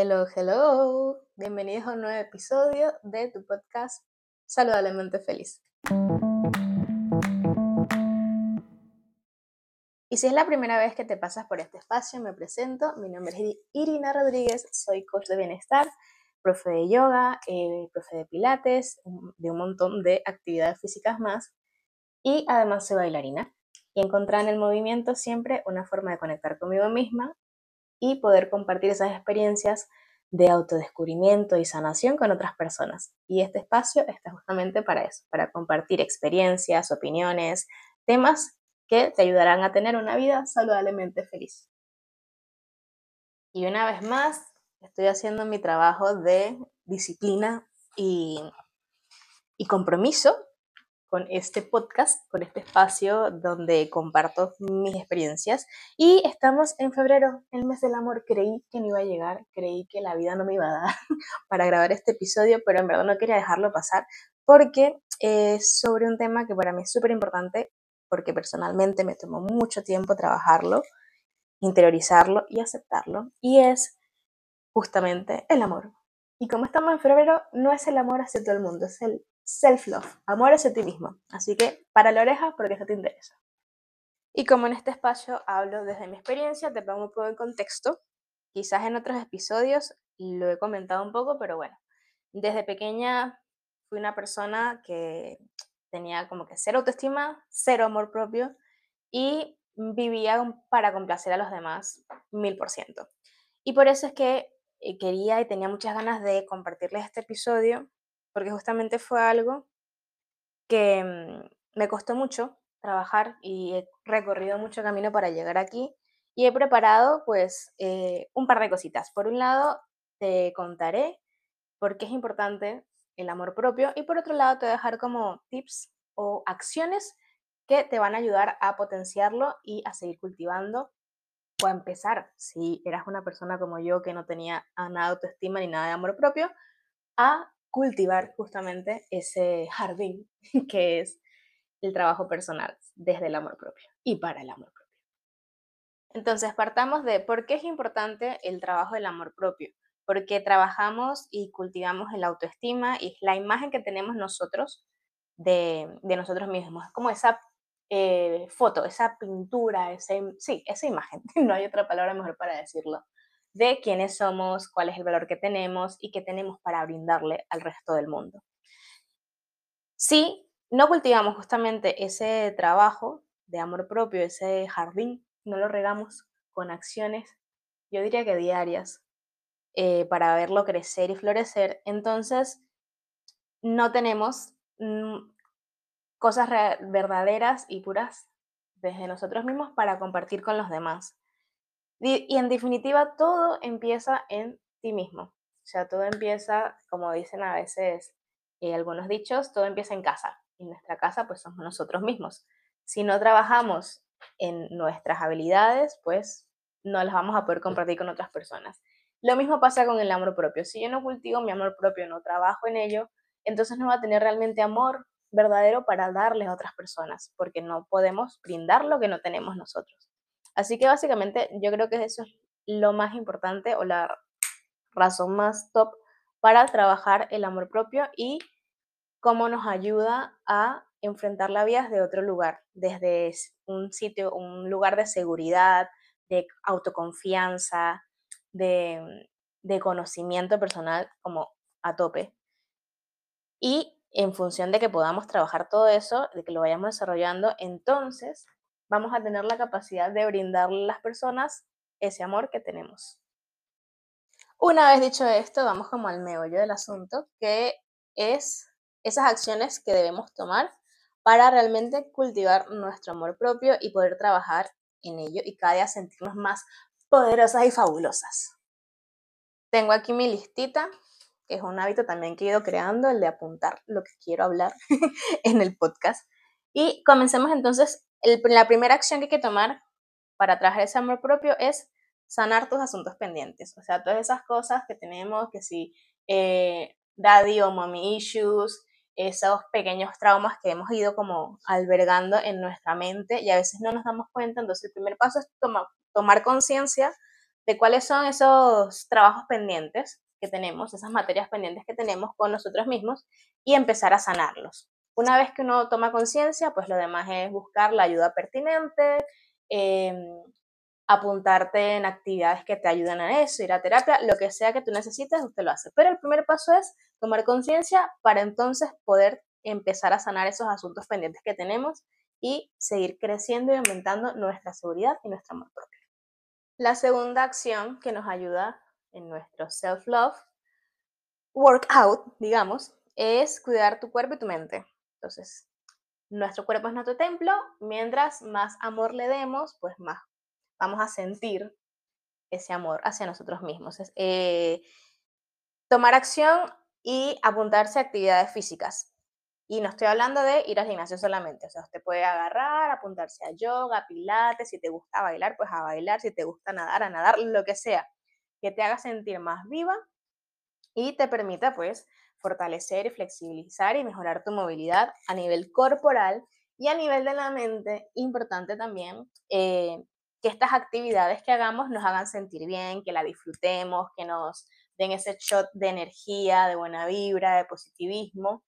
Hello, hello. Bienvenidos a un nuevo episodio de tu podcast Saludablemente Feliz. Y si es la primera vez que te pasas por este espacio, me presento. Mi nombre es Irina Rodríguez, soy coach de bienestar, profe de yoga, eh, profe de pilates, de un montón de actividades físicas más. Y además soy bailarina. Y encontrar en el movimiento siempre una forma de conectar conmigo misma y poder compartir esas experiencias de autodescubrimiento y sanación con otras personas. Y este espacio está justamente para eso, para compartir experiencias, opiniones, temas que te ayudarán a tener una vida saludablemente feliz. Y una vez más, estoy haciendo mi trabajo de disciplina y, y compromiso con este podcast, con este espacio donde comparto mis experiencias. Y estamos en febrero, el mes del amor. Creí que no iba a llegar, creí que la vida no me iba a dar para grabar este episodio, pero en verdad no quería dejarlo pasar porque es sobre un tema que para mí es súper importante, porque personalmente me tomó mucho tiempo trabajarlo, interiorizarlo y aceptarlo. Y es justamente el amor. Y como estamos en febrero, no es el amor hacia todo el mundo, es el self-love, amor hacia ti mismo. Así que para la oreja porque eso te interesa. Y como en este espacio hablo desde mi experiencia, te pongo un poco en contexto. Quizás en otros episodios lo he comentado un poco, pero bueno, desde pequeña fui una persona que tenía como que cero autoestima, cero amor propio y vivía para complacer a los demás mil por ciento. Y por eso es que eh, quería y tenía muchas ganas de compartirles este episodio porque justamente fue algo que mm, me costó mucho trabajar y he recorrido mucho camino para llegar aquí y he preparado pues eh, un par de cositas. Por un lado, te contaré por qué es importante el amor propio y por otro lado te voy a dejar como tips o acciones que te van a ayudar a potenciarlo y a seguir cultivando o a empezar, si eras una persona como yo que no tenía nada de autoestima ni nada de amor propio, a cultivar justamente ese jardín que es el trabajo personal desde el amor propio y para el amor propio. Entonces, partamos de por qué es importante el trabajo del amor propio. Porque trabajamos y cultivamos el autoestima y la imagen que tenemos nosotros de, nosotros mismos. Es como esa eh, foto, esa pintura, ese, sí, esa imagen. No hay otra palabra mejor para decirlo de quiénes somos, cuál es el valor que tenemos y qué tenemos para brindarle al resto del mundo. Si no cultivamos justamente ese trabajo de amor propio, ese jardín, no lo regamos con acciones, yo diría que diarias, eh, para verlo crecer y florecer, entonces no tenemos mm, cosas verdaderas y puras desde nosotros mismos para compartir con los demás. Y, en definitiva, todo empieza en ti mismo. O sea, todo empieza, como dicen a veces eh, algunos dichos, todo empieza en casa. Y nuestra casa, pues somos nosotros mismos. Si no trabajamos en nuestras habilidades, pues no las vamos a poder compartir con otras personas. Lo mismo pasa con el amor propio. Si yo no cultivo mi amor propio, no trabajo en ello, entonces no va a tener realmente amor verdadero para darle a otras personas, porque no podemos brindar lo que no tenemos nosotros. Así que básicamente yo creo que eso es lo más importante o la razón más top para trabajar el amor propio y cómo nos ayuda a enfrentar la vida desde otro lugar, desde un sitio, un lugar de seguridad, de autoconfianza, de, de conocimiento personal como a tope. Y en función de que podamos trabajar todo eso, de que lo vayamos desarrollando, entonces vamos a tener la capacidad de brindarle a las personas ese amor que tenemos. Una vez dicho esto, vamos como al meollo del asunto, que es esas acciones que debemos tomar para realmente cultivar nuestro amor propio y poder trabajar en ello y cada día sentirnos más poderosas y fabulosas. Tengo aquí mi listita, que es un hábito también que he ido creando, el de apuntar lo que quiero hablar en el podcast. Y comencemos entonces la primera acción que hay que tomar para trabajar ese amor propio es sanar tus asuntos pendientes. O sea, todas esas cosas que tenemos, que si eh, daddy o mommy issues, esos pequeños traumas que hemos ido como albergando en nuestra mente y a veces no nos damos cuenta. Entonces, el primer paso es tomar, tomar conciencia de cuáles son esos trabajos pendientes que tenemos, esas materias pendientes que tenemos con nosotros mismos y empezar a sanarlos. Una vez que uno toma conciencia, pues lo demás es buscar la ayuda pertinente, em, apuntarte en actividades que te ayuden a eso, ir a terapia, lo que sea que tú necesites, usted lo hace. Pero el primer paso es tomar conciencia para entonces poder empezar a sanar esos asuntos pendientes que tenemos y seguir creciendo y aumentando nuestra seguridad y nuestro amor propio. La segunda acción que nos ayuda en nuestro self-love, workout, digamos, es cuidar tu cuerpo y tu mente. Entonces, nuestro cuerpo es nuestro templo, mientras más amor le demos, pues más vamos a sentir ese amor hacia nosotros mismos. Eh, tomar acción y apuntarse a actividades físicas. Y no estoy hablando de ir al gimnasio solamente, o sea, usted puede agarrar, apuntarse a yoga, pilates, si te gusta bailar, pues a bailar, si te gusta nadar, a nadar, lo que sea, que te haga sentir más viva y te permita pues fortalecer y flexibilizar y mejorar tu movilidad a nivel corporal y a nivel de la mente, importante también eh, que estas actividades que hagamos nos hagan sentir bien, que la disfrutemos, que nos den ese shot de energía, de buena vibra, de positivismo,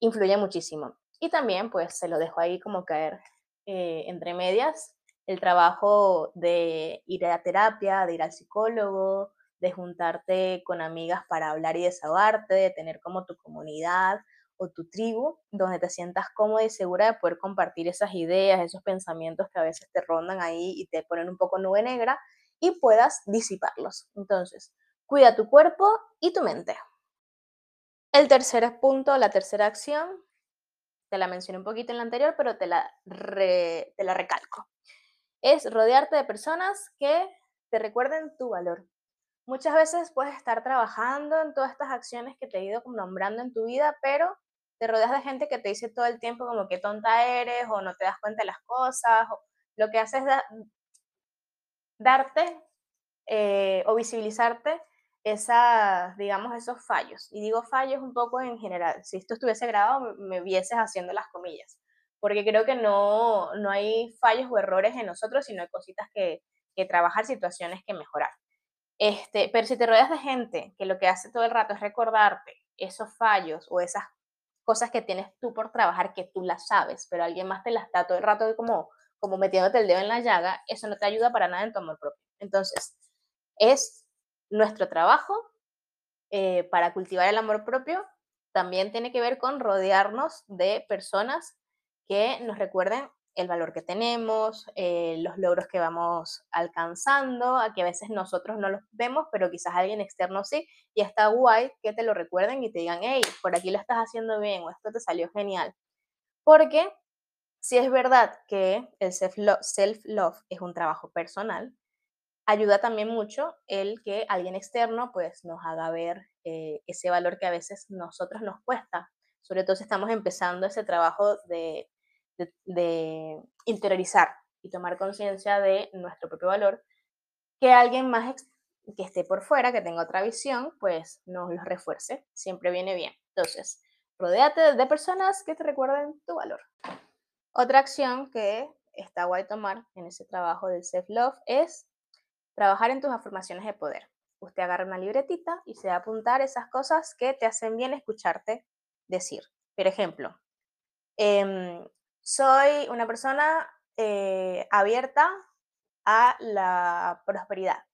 influye muchísimo. Y también, pues, se lo dejo ahí como caer eh, entre medias, el trabajo de ir a terapia, de ir al psicólogo, de juntarte con amigas para hablar y desahogarte, de tener como tu comunidad o tu tribu, donde te sientas cómoda y segura de poder compartir esas ideas, esos pensamientos que a veces te rondan ahí y te ponen un poco nube negra y puedas disiparlos. Entonces, cuida tu cuerpo y tu mente. El tercer punto, la tercera acción, te la mencioné un poquito en la anterior, pero te la, te la recalco. Es rodearte de personas que te recuerden tu valor. Muchas veces puedes estar trabajando en todas estas acciones que te he ido nombrando en tu vida, pero te rodeas de gente que te dice todo el tiempo como que tonta eres o no te das cuenta de las cosas. O lo que haces es darte eh, o visibilizarte esas, digamos, esos fallos. Y digo fallos un poco en general. Si esto estuviese grabado, me, vieses haciendo las comillas. Porque creo que no, no hay fallos o errores en nosotros, sino hay cositas que, que trabajar, situaciones que mejorar. Este, pero si te rodeas de gente que lo que hace todo el rato es recordarte esos fallos o esas cosas que tienes tú por trabajar que tú las sabes, pero alguien más te las está todo el rato como, como metiéndote el dedo en la llaga, eso no te ayuda para nada en tu amor propio. Entonces, es nuestro trabajo eh, para cultivar el amor propio también tiene que ver con rodearnos de personas que nos recuerden el valor que tenemos, eh, los logros que vamos alcanzando, a que a veces nosotros no los vemos, pero quizás alguien externo sí, y está guay que te lo recuerden y te digan, hey, por aquí lo estás haciendo bien o esto te salió genial. Porque si es verdad que el self-love es un trabajo personal, ayuda también mucho el que alguien externo pues nos haga ver eh, ese valor que a veces nosotros nos cuesta, sobre todo si estamos empezando ese trabajo de, interiorizar y tomar conciencia de nuestro propio valor, que alguien más que esté por fuera, que tenga otra visión, pues nos lo refuerce, siempre viene bien. Entonces, rodéate de personas que te recuerden tu valor. Otra acción que está guay tomar en ese trabajo del self-love es Trabajar en tus afirmaciones de poder. Usted agarra una libretita y se va a apuntar esas cosas que te hacen bien escucharte decir. Por ejemplo, em, soy una persona eh, abierta a la prosperidad,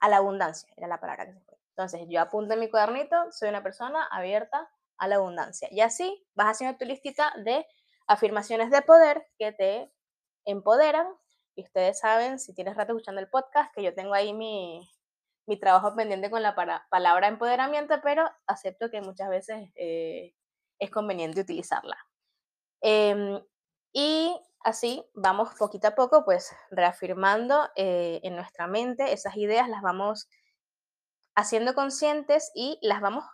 a la abundancia, era la palabra que se fue. Entonces, yo apunto en mi cuadernito, soy una persona abierta a la abundancia. Y así vas haciendo tu listita de afirmaciones de poder que te empoderan y ustedes saben, si tienes rato escuchando el podcast, que yo tengo ahí mi, mi trabajo pendiente con la palabra empoderamiento, pero acepto que muchas veces eh, es conveniente utilizarla. Em, y así vamos poquito a poco, pues reafirmando eh, en nuestra mente esas ideas, las vamos haciendo conscientes y las vamos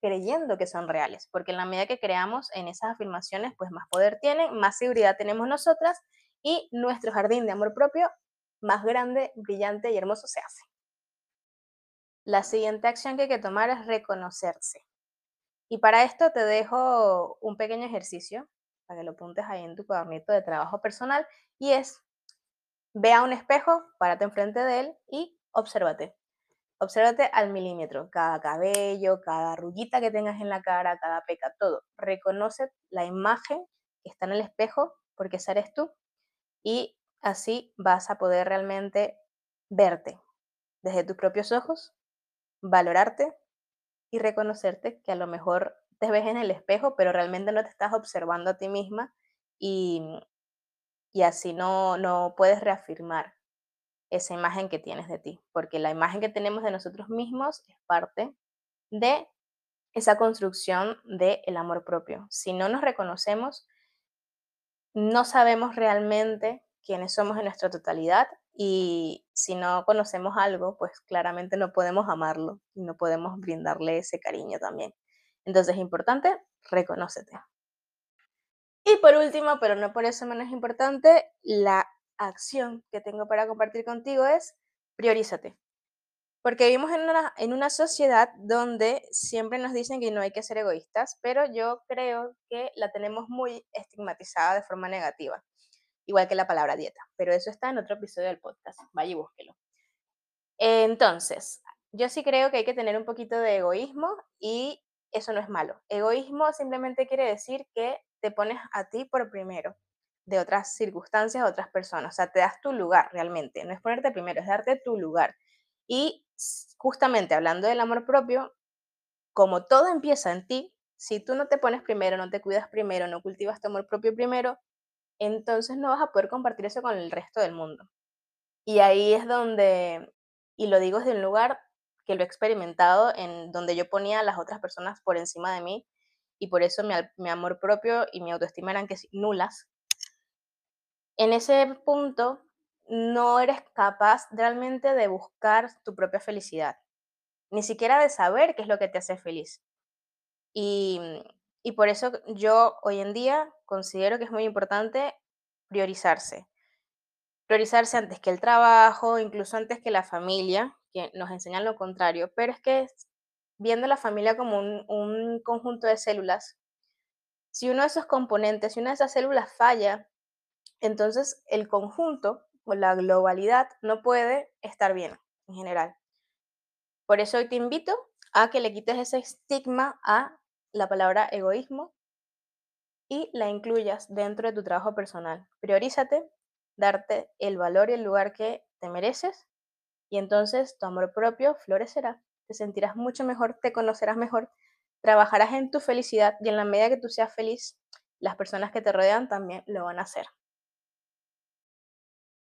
creyendo que son reales, porque en la medida que creamos en esas afirmaciones, pues más poder tienen, más seguridad tenemos nosotras y nuestro jardín de amor propio más grande, brillante y hermoso se hace. La siguiente acción que hay que tomar es reconocerse. Y para esto te dejo un pequeño ejercicio para que lo apuntes ahí en tu cuadernito de trabajo personal y es ve a un espejo, párate enfrente de él y obsérvate. Obsérvate al milímetro, cada cabello, cada arruguita que tengas en la cara, cada peca, todo. Reconoce la imagen que está en el espejo, porque esa eres tú, y así vas a poder realmente verte desde tus propios ojos, valorarte y reconocerte que a lo mejor te ves en el espejo, pero realmente no te estás observando a ti misma y, y así no, no puedes reafirmar esa imagen que tienes de ti, porque la imagen que tenemos de nosotros mismos es parte de esa construcción del el amor propio. Si no nos reconocemos, no sabemos realmente quiénes somos en nuestra totalidad y si no conocemos algo, pues claramente no podemos amarlo y no podemos brindarle ese cariño también. Entonces es importante, reconócete. Y por último, pero no por eso menos importante, la acción que tengo para compartir contigo es priorízate. Porque vivimos en una, en una sociedad donde siempre nos dicen que no hay que ser egoístas, pero yo creo que la tenemos muy estigmatizada de forma negativa, igual que la palabra dieta. Pero eso está en otro episodio del podcast, vaya y búsquelo. Entonces, yo sí creo que hay que tener un poquito de egoísmo y eso no es malo. Egoísmo simplemente quiere decir que te pones a ti por primero de otras circunstancias, otras personas. O sea, te das tu lugar realmente. No es ponerte primero, es darte tu lugar. Y justamente hablando del amor propio, como todo empieza en ti, si tú no te pones primero, no te cuidas primero, no cultivas tu amor propio primero, entonces no vas a poder compartir eso con el resto del mundo. Y ahí es donde, y lo digo desde un lugar que lo he experimentado, en donde yo ponía a las otras personas por encima de mí, y por eso mi, amor propio y mi autoestima eran que nulas, en ese punto no eres capaz realmente de buscar tu propia felicidad, ni siquiera de saber qué es lo que te hace feliz. Y, y por eso yo hoy en día considero que es muy importante priorizarse. Priorizarse antes que el trabajo, incluso antes que la familia, que nos enseñan lo contrario, pero es que viendo la familia como un, un conjunto de células, si uno de esos componentes, si una de esas células falla, entonces el conjunto o la globalidad no puede estar bien en general. Por eso hoy te invito a que le quites ese estigma a la palabra egoísmo y la incluyas dentro de tu trabajo personal. Priorízate, darte el valor y el lugar que te mereces y entonces tu amor propio florecerá, te sentirás mucho mejor, te conocerás mejor, trabajarás en tu felicidad y en la medida que tú seas feliz, las personas que te rodean también lo van a hacer.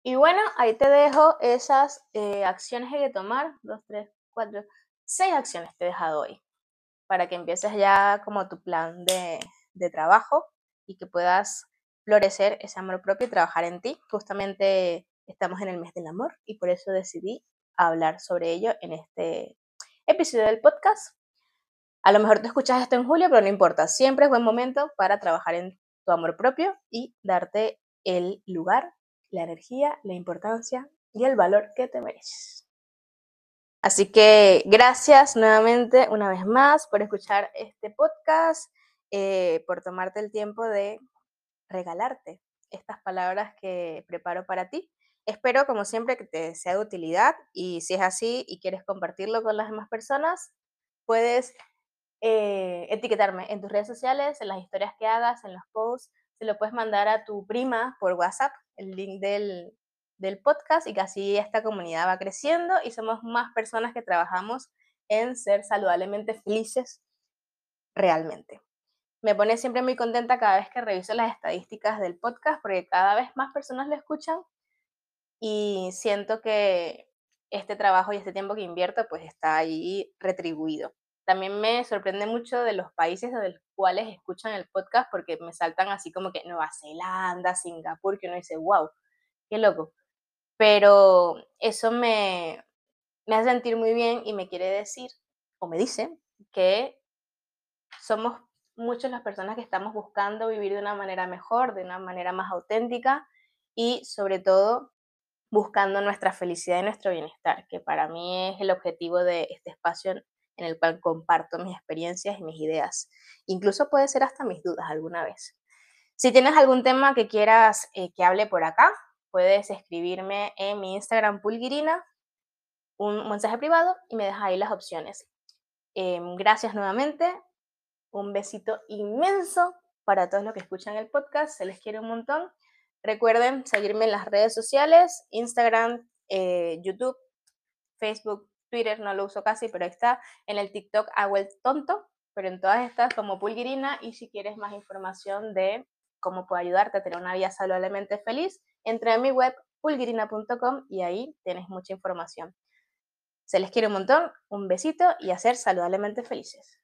Y bueno, ahí te dejo esas eh, acciones que hay que tomar. Dos, tres, cuatro, seis acciones te he dejado hoy. Para que empieces ya como tu plan de, de trabajo y que puedas florecer ese amor propio y trabajar en ti. Justamente estamos en el mes del amor y por eso decidí hablar sobre ello en este episodio del podcast. A lo mejor te escuchas esto en julio, pero no importa. Siempre es buen momento para trabajar en tu amor propio y darte el lugar la energía, la importancia y el valor que te mereces. Así que gracias nuevamente una vez más por escuchar este podcast, eh, por tomarte el tiempo de regalarte estas palabras que preparo para ti. Espero, como siempre, que te sea de utilidad y si es así y quieres compartirlo con las demás personas, puedes eh, etiquetarme en tus redes sociales, en las historias que hagas, en los posts. Se lo puedes mandar a tu prima por WhatsApp el link del, del podcast y así esta comunidad va creciendo y somos más personas que trabajamos en ser saludablemente felices realmente. Me pone siempre muy contenta cada vez que reviso las estadísticas del podcast porque cada vez más personas lo escuchan y siento que este trabajo y este tiempo que invierto pues está ahí retribuido. También me sorprende mucho de los países de los cuales escuchan el podcast porque me saltan así como que Nueva Zelanda, Singapur, que uno dice, wow, qué loco. Pero eso me, me hace sentir muy bien y me quiere decir, o me dice, que somos muchas las personas que estamos buscando vivir de una manera mejor, de una manera más auténtica y sobre todo buscando nuestra felicidad y nuestro bienestar, que para mí es el objetivo de este espacio en el cual comparto mis experiencias y mis ideas. Incluso puede ser hasta mis dudas alguna vez. Si tienes algún tema que quieras eh, que hable por acá, puedes escribirme en mi Instagram pulgirina un mensaje privado y me dejas ahí las opciones. Em, gracias nuevamente. Un besito inmenso para todos los que escuchan el podcast. Se les quiere un montón. Recuerden seguirme en las redes sociales, Instagram, eh, YouTube, Facebook, Twitter, no lo uso casi, pero está. En el TikTok hago el tonto, pero en todas estas como Pulgirina. Y si quieres más información de cómo puedo ayudarte a tener una vida saludablemente feliz, entra en mi web pulgirina.com y ahí tienes mucha información. Se les quiere un montón, un besito y a ser saludablemente felices.